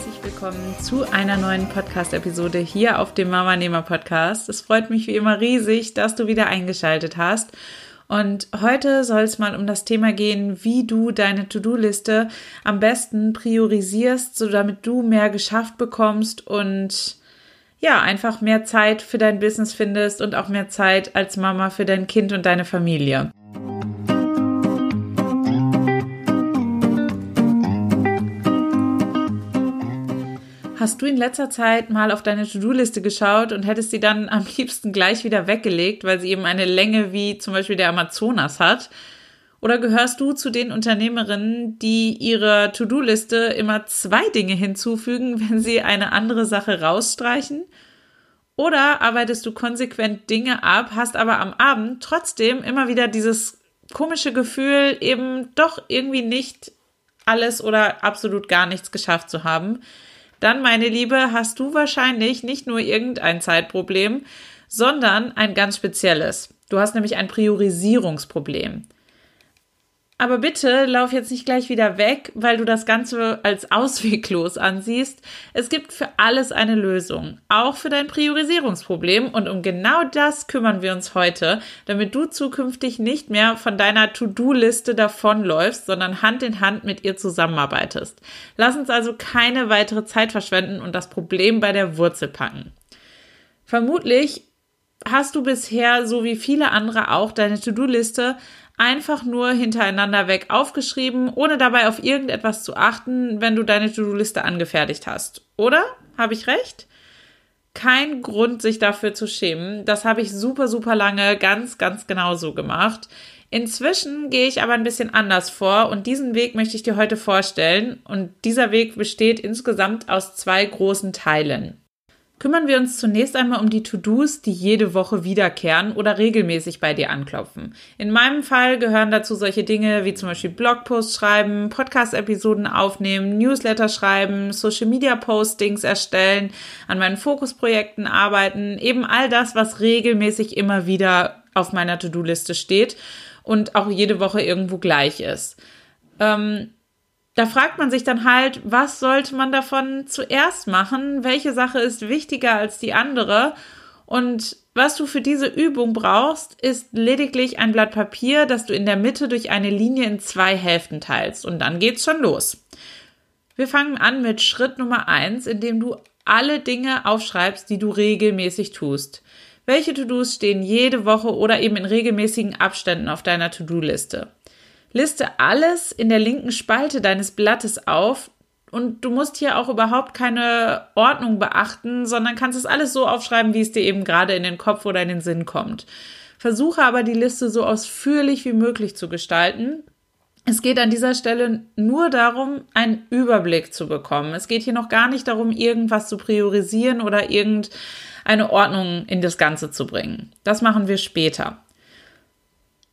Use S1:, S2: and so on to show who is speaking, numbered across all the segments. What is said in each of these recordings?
S1: Herzlich willkommen zu einer neuen Podcast-Episode hier auf dem Mama Nehmer Podcast. Es freut mich wie immer riesig, dass du wieder eingeschaltet hast. Und heute soll es mal um das Thema gehen, wie du deine To-Do-Liste am besten priorisierst, so damit du mehr geschafft bekommst und ja, einfach mehr Zeit für dein Business findest und auch mehr Zeit als Mama für dein Kind und deine Familie. Hast du in letzter Zeit mal auf deine To-Do-Liste geschaut und hättest sie dann am liebsten gleich wieder weggelegt, weil sie eben eine Länge wie zum Beispiel der Amazonas hat? Oder gehörst du zu den Unternehmerinnen, die ihrer To-Do-Liste immer zwei Dinge hinzufügen, wenn sie eine andere Sache rausstreichen? Oder arbeitest du konsequent Dinge ab, hast aber am Abend trotzdem immer wieder dieses komische Gefühl, eben doch irgendwie nicht alles oder absolut gar nichts geschafft zu haben? Dann, meine Liebe, hast du wahrscheinlich nicht nur irgendein Zeitproblem, sondern ein ganz spezielles. Du hast nämlich ein Priorisierungsproblem. Aber bitte lauf jetzt nicht gleich wieder weg, weil du das Ganze als ausweglos ansiehst. Es gibt für alles eine Lösung, auch für dein Priorisierungsproblem. Und um genau das kümmern wir uns heute, damit du zukünftig nicht mehr von deiner To-Do-Liste davonläufst, sondern Hand in Hand mit ihr zusammenarbeitest. Lass uns also keine weitere Zeit verschwenden und das Problem bei der Wurzel packen. Vermutlich hast du bisher, so wie viele andere auch, deine To-Do-Liste einfach nur hintereinander weg aufgeschrieben, ohne dabei auf irgendetwas zu achten, wenn du deine To-Do-Liste angefertigt hast. Oder? Habe ich recht? Kein Grund, sich dafür zu schämen. Das habe ich super, super lange ganz, ganz genau so gemacht. Inzwischen gehe ich aber ein bisschen anders vor und diesen Weg möchte ich dir heute vorstellen. Und dieser Weg besteht insgesamt aus zwei großen Teilen. Kümmern wir uns zunächst einmal um die To-Dos, die jede Woche wiederkehren oder regelmäßig bei dir anklopfen. In meinem Fall gehören dazu solche Dinge wie zum Beispiel Blogposts schreiben, Podcast-Episoden aufnehmen, Newsletter schreiben, Social-Media-Postings erstellen, an meinen Fokusprojekten arbeiten, eben all das, was regelmäßig immer wieder auf meiner To-Do-Liste steht und auch jede Woche irgendwo gleich ist. Ähm, da fragt man sich dann halt, was sollte man davon zuerst machen? Welche Sache ist wichtiger als die andere? Und was du für diese Übung brauchst, ist lediglich ein Blatt Papier, das du in der Mitte durch eine Linie in zwei Hälften teilst. Und dann geht's schon los. Wir fangen an mit Schritt Nummer eins, indem du alle Dinge aufschreibst, die du regelmäßig tust. Welche To-Dos stehen jede Woche oder eben in regelmäßigen Abständen auf deiner To-Do-Liste? Liste alles in der linken Spalte deines Blattes auf und du musst hier auch überhaupt keine Ordnung beachten, sondern kannst es alles so aufschreiben, wie es dir eben gerade in den Kopf oder in den Sinn kommt. Versuche aber die Liste so ausführlich wie möglich zu gestalten. Es geht an dieser Stelle nur darum, einen Überblick zu bekommen. Es geht hier noch gar nicht darum, irgendwas zu priorisieren oder irgendeine Ordnung in das Ganze zu bringen. Das machen wir später.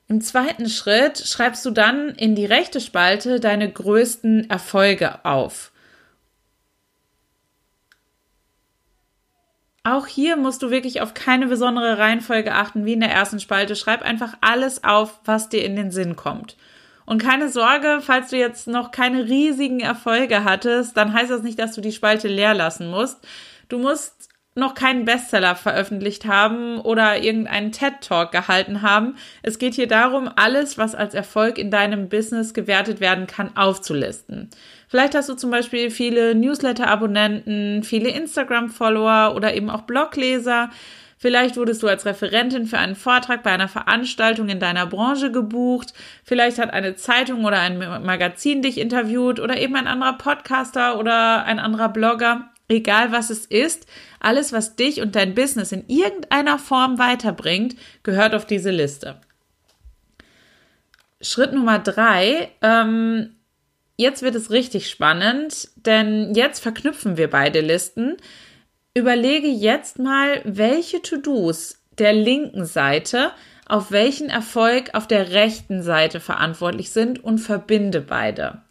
S1: Im zweiten Schritt schreibst du dann in die rechte Spalte deine größten Erfolge auf. Auch hier musst du wirklich auf keine besondere Reihenfolge achten wie in der ersten Spalte. Schreib einfach alles auf, was dir in den Sinn kommt. Und keine Sorge, falls du jetzt noch keine riesigen Erfolge hattest, dann heißt das nicht, dass du die Spalte leer lassen musst. Du musst noch keinen Bestseller veröffentlicht haben oder irgendeinen TED Talk gehalten haben. Es geht hier darum, alles, was als Erfolg in deinem Business gewertet werden kann, aufzulisten. Vielleicht hast du zum Beispiel viele Newsletter-Abonnenten, viele Instagram-Follower oder eben auch Blogleser. Vielleicht wurdest du als Referentin für einen Vortrag bei einer Veranstaltung in deiner Branche gebucht. Vielleicht hat eine Zeitung oder ein Magazin dich interviewt oder eben ein anderer Podcaster oder ein anderer Blogger. Egal was es ist, alles, was dich und dein Business in irgendeiner Form weiterbringt, gehört auf diese Liste. Schritt Nummer drei, ähm, jetzt wird es richtig spannend, denn jetzt verknüpfen wir beide Listen. Überlege jetzt mal, welche To-Dos der linken Seite auf welchen Erfolg auf der rechten Seite verantwortlich sind und verbinde beide.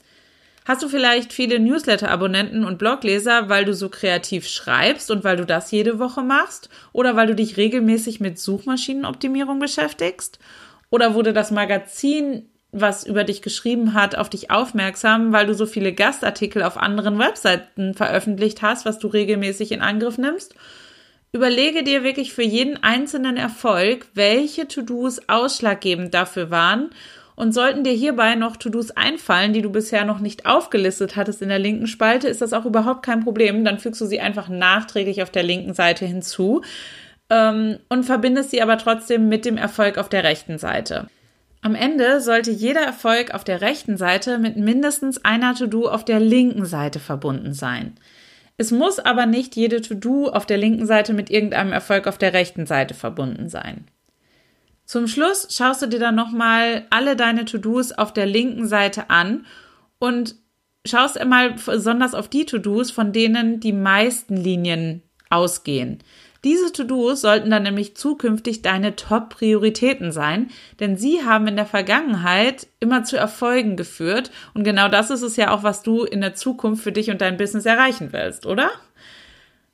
S1: Hast du vielleicht viele Newsletter-Abonnenten und Blogleser, weil du so kreativ schreibst und weil du das jede Woche machst? Oder weil du dich regelmäßig mit Suchmaschinenoptimierung beschäftigst? Oder wurde das Magazin, was über dich geschrieben hat, auf dich aufmerksam, weil du so viele Gastartikel auf anderen Webseiten veröffentlicht hast, was du regelmäßig in Angriff nimmst? Überlege dir wirklich für jeden einzelnen Erfolg, welche To-Dos ausschlaggebend dafür waren und sollten dir hierbei noch To-Dos einfallen, die du bisher noch nicht aufgelistet hattest in der linken Spalte, ist das auch überhaupt kein Problem. Dann fügst du sie einfach nachträglich auf der linken Seite hinzu ähm, und verbindest sie aber trotzdem mit dem Erfolg auf der rechten Seite. Am Ende sollte jeder Erfolg auf der rechten Seite mit mindestens einer To-Do auf der linken Seite verbunden sein. Es muss aber nicht jede To-Do auf der linken Seite mit irgendeinem Erfolg auf der rechten Seite verbunden sein. Zum Schluss schaust du dir dann nochmal alle deine To-Dos auf der linken Seite an und schaust einmal besonders auf die To-Dos, von denen die meisten Linien ausgehen. Diese To-Dos sollten dann nämlich zukünftig deine Top-Prioritäten sein, denn sie haben in der Vergangenheit immer zu Erfolgen geführt und genau das ist es ja auch, was du in der Zukunft für dich und dein Business erreichen willst, oder?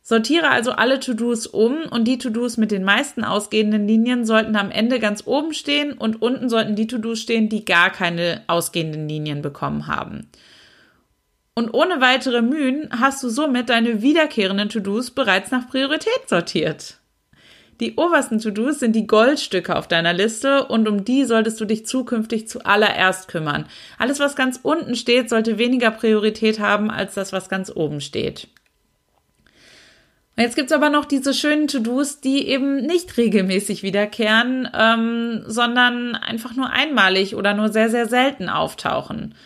S1: Sortiere also alle To-Dos um und die To-Dos mit den meisten ausgehenden Linien sollten am Ende ganz oben stehen und unten sollten die To-Dos stehen, die gar keine ausgehenden Linien bekommen haben. Und ohne weitere Mühen hast du somit deine wiederkehrenden To-Dos bereits nach Priorität sortiert. Die obersten To-Dos sind die Goldstücke auf deiner Liste und um die solltest du dich zukünftig zuallererst kümmern. Alles, was ganz unten steht, sollte weniger Priorität haben als das, was ganz oben steht. Jetzt gibt's aber noch diese schönen To-Dos, die eben nicht regelmäßig wiederkehren, ähm, sondern einfach nur einmalig oder nur sehr, sehr selten auftauchen.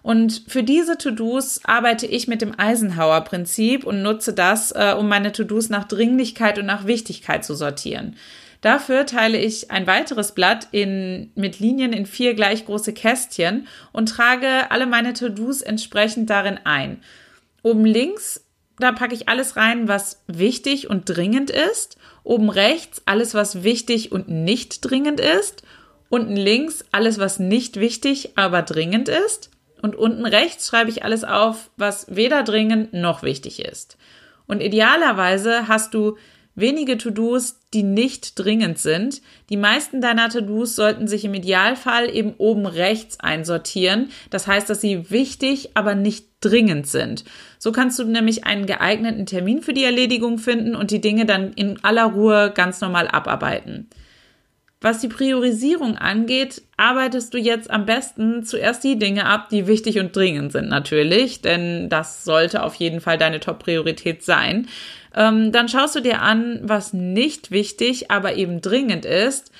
S1: Und für diese To-Dos arbeite ich mit dem Eisenhower-Prinzip und nutze das, äh, um meine To-Dos nach Dringlichkeit und nach Wichtigkeit zu sortieren. Dafür teile ich ein weiteres Blatt in, mit Linien in vier gleich große Kästchen und trage alle meine To-Dos entsprechend darin ein. Oben links da packe ich alles rein, was wichtig und dringend ist. Oben rechts alles, was wichtig und nicht dringend ist. Unten links alles, was nicht wichtig, aber dringend ist. Und unten rechts schreibe ich alles auf, was weder dringend noch wichtig ist. Und idealerweise hast du wenige To-Dos, die nicht dringend sind. Die meisten deiner To-Dos sollten sich im Idealfall eben oben rechts einsortieren. Das heißt, dass sie wichtig, aber nicht dringend sind. So kannst du nämlich einen geeigneten Termin für die Erledigung finden und die Dinge dann in aller Ruhe ganz normal abarbeiten. Was die Priorisierung angeht, arbeitest du jetzt am besten zuerst die Dinge ab, die wichtig und dringend sind natürlich, denn das sollte auf jeden Fall deine Top-Priorität sein. Ähm, dann schaust du dir an, was nicht wichtig, aber eben dringend ist.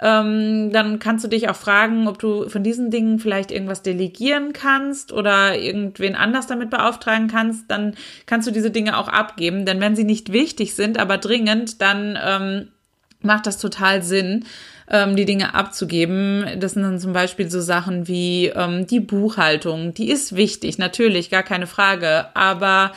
S1: Ähm, dann kannst du dich auch fragen, ob du von diesen Dingen vielleicht irgendwas delegieren kannst oder irgendwen anders damit beauftragen kannst. Dann kannst du diese Dinge auch abgeben, denn wenn sie nicht wichtig sind, aber dringend, dann ähm, macht das total Sinn, ähm, die Dinge abzugeben. Das sind dann zum Beispiel so Sachen wie ähm, die Buchhaltung. Die ist wichtig, natürlich, gar keine Frage, aber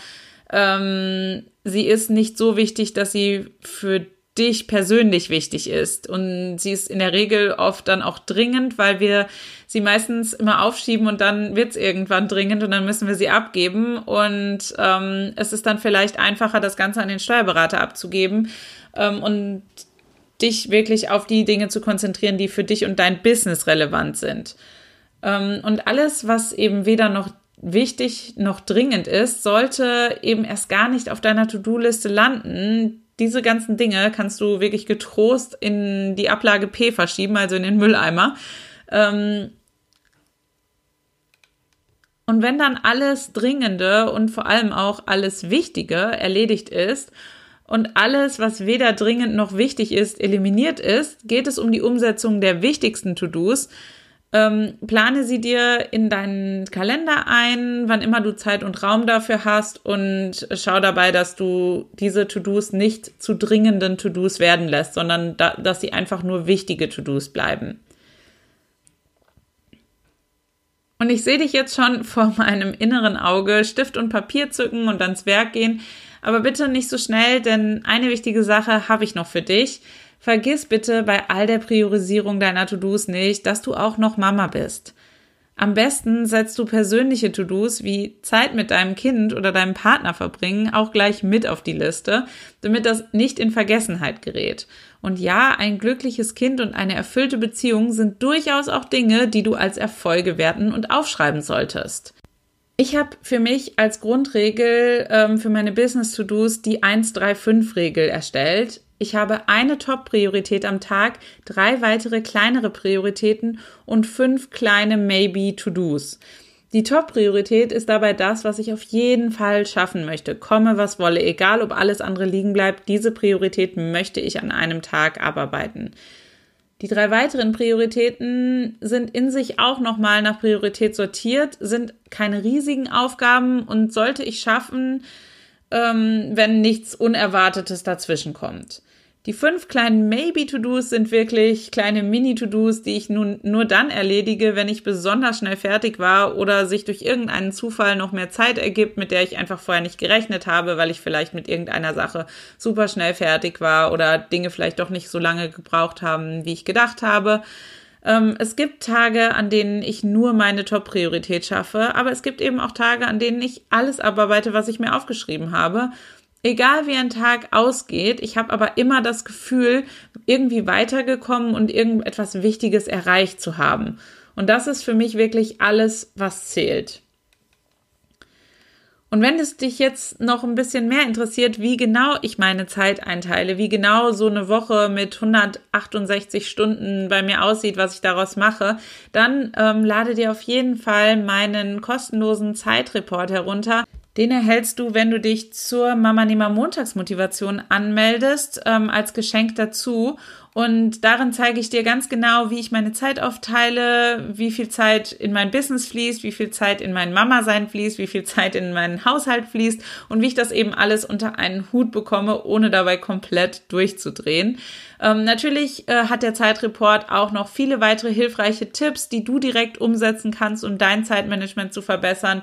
S1: ähm, sie ist nicht so wichtig, dass sie für dich persönlich wichtig ist. Und sie ist in der Regel oft dann auch dringend, weil wir sie meistens immer aufschieben und dann wird es irgendwann dringend und dann müssen wir sie abgeben. Und ähm, es ist dann vielleicht einfacher, das Ganze an den Steuerberater abzugeben ähm, und dich wirklich auf die Dinge zu konzentrieren, die für dich und dein Business relevant sind. Ähm, und alles, was eben weder noch wichtig noch dringend ist, sollte eben erst gar nicht auf deiner To-Do-Liste landen. Diese ganzen Dinge kannst du wirklich getrost in die Ablage P verschieben, also in den Mülleimer. Ähm, und wenn dann alles Dringende und vor allem auch alles Wichtige erledigt ist und alles, was weder dringend noch wichtig ist, eliminiert ist, geht es um die Umsetzung der wichtigsten To-Dos, ähm, plane sie dir in deinen Kalender ein, wann immer du Zeit und Raum dafür hast und schau dabei, dass du diese To-Dos nicht zu dringenden To-Dos werden lässt, sondern da, dass sie einfach nur wichtige To-Dos bleiben. Und ich sehe dich jetzt schon vor meinem inneren Auge Stift und Papier zücken und ans Werk gehen. Aber bitte nicht so schnell, denn eine wichtige Sache habe ich noch für dich. Vergiss bitte bei all der Priorisierung deiner To-Dos nicht, dass du auch noch Mama bist. Am besten setzt du persönliche To-Dos wie Zeit mit deinem Kind oder deinem Partner verbringen auch gleich mit auf die Liste, damit das nicht in Vergessenheit gerät. Und ja, ein glückliches Kind und eine erfüllte Beziehung sind durchaus auch Dinge, die du als Erfolge werten und aufschreiben solltest. Ich habe für mich als Grundregel ähm, für meine Business-To-Dos die 1-3-5-Regel erstellt. Ich habe eine Top-Priorität am Tag, drei weitere kleinere Prioritäten und fünf kleine Maybe-To-Dos. Die Top-Priorität ist dabei das, was ich auf jeden Fall schaffen möchte. Komme, was wolle, egal ob alles andere liegen bleibt, diese Priorität möchte ich an einem Tag abarbeiten. Die drei weiteren Prioritäten sind in sich auch nochmal nach Priorität sortiert, sind keine riesigen Aufgaben und sollte ich schaffen, ähm, wenn nichts Unerwartetes dazwischen kommt. Die fünf kleinen Maybe-To-Dos sind wirklich kleine Mini-To-Dos, die ich nun nur dann erledige, wenn ich besonders schnell fertig war oder sich durch irgendeinen Zufall noch mehr Zeit ergibt, mit der ich einfach vorher nicht gerechnet habe, weil ich vielleicht mit irgendeiner Sache super schnell fertig war oder Dinge vielleicht doch nicht so lange gebraucht haben, wie ich gedacht habe. Ähm, es gibt Tage, an denen ich nur meine Top-Priorität schaffe, aber es gibt eben auch Tage, an denen ich alles abarbeite, was ich mir aufgeschrieben habe egal wie ein Tag ausgeht, ich habe aber immer das Gefühl, irgendwie weitergekommen und irgendetwas Wichtiges erreicht zu haben. Und das ist für mich wirklich alles, was zählt. Und wenn es dich jetzt noch ein bisschen mehr interessiert, wie genau ich meine Zeit einteile, wie genau so eine Woche mit 168 Stunden bei mir aussieht, was ich daraus mache, dann ähm, lade dir auf jeden Fall meinen kostenlosen Zeitreport herunter. Den erhältst du, wenn du dich zur Mama Nehmer Montagsmotivation anmeldest, ähm, als Geschenk dazu. Und darin zeige ich dir ganz genau, wie ich meine Zeit aufteile, wie viel Zeit in mein Business fließt, wie viel Zeit in mein Mama-Sein fließt, wie viel Zeit in meinen Haushalt fließt und wie ich das eben alles unter einen Hut bekomme, ohne dabei komplett durchzudrehen. Ähm, natürlich äh, hat der Zeitreport auch noch viele weitere hilfreiche Tipps, die du direkt umsetzen kannst, um dein Zeitmanagement zu verbessern.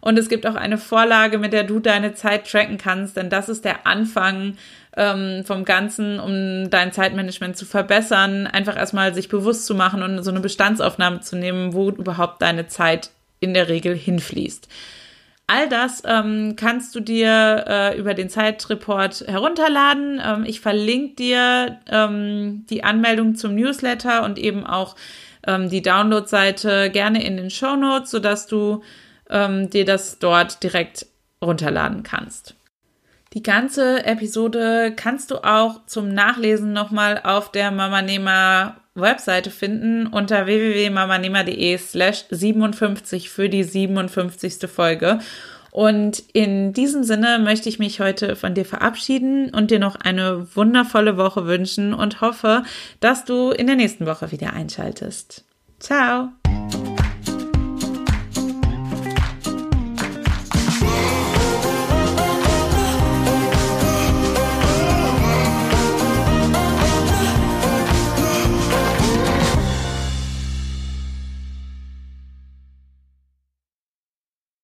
S1: Und es gibt auch eine Vorlage, mit der du deine Zeit tracken kannst, denn das ist der Anfang ähm, vom Ganzen, um dein Zeitmanagement zu verbessern. Einfach erstmal sich bewusst zu machen und so eine Bestandsaufnahme zu nehmen, wo überhaupt deine Zeit in der Regel hinfließt. All das ähm, kannst du dir äh, über den Zeitreport herunterladen. Ähm, ich verlinke dir ähm, die Anmeldung zum Newsletter und eben auch ähm, die Download-Seite gerne in den Show Notes, sodass du ähm, dir das dort direkt runterladen kannst. Die ganze Episode kannst du auch zum Nachlesen nochmal auf der Mamanehmer Webseite finden unter www.mamanehmer.de slash 57 für die 57. Folge. Und in diesem Sinne möchte ich mich heute von dir verabschieden und dir noch eine wundervolle Woche wünschen und hoffe, dass du in der nächsten Woche wieder einschaltest. Ciao!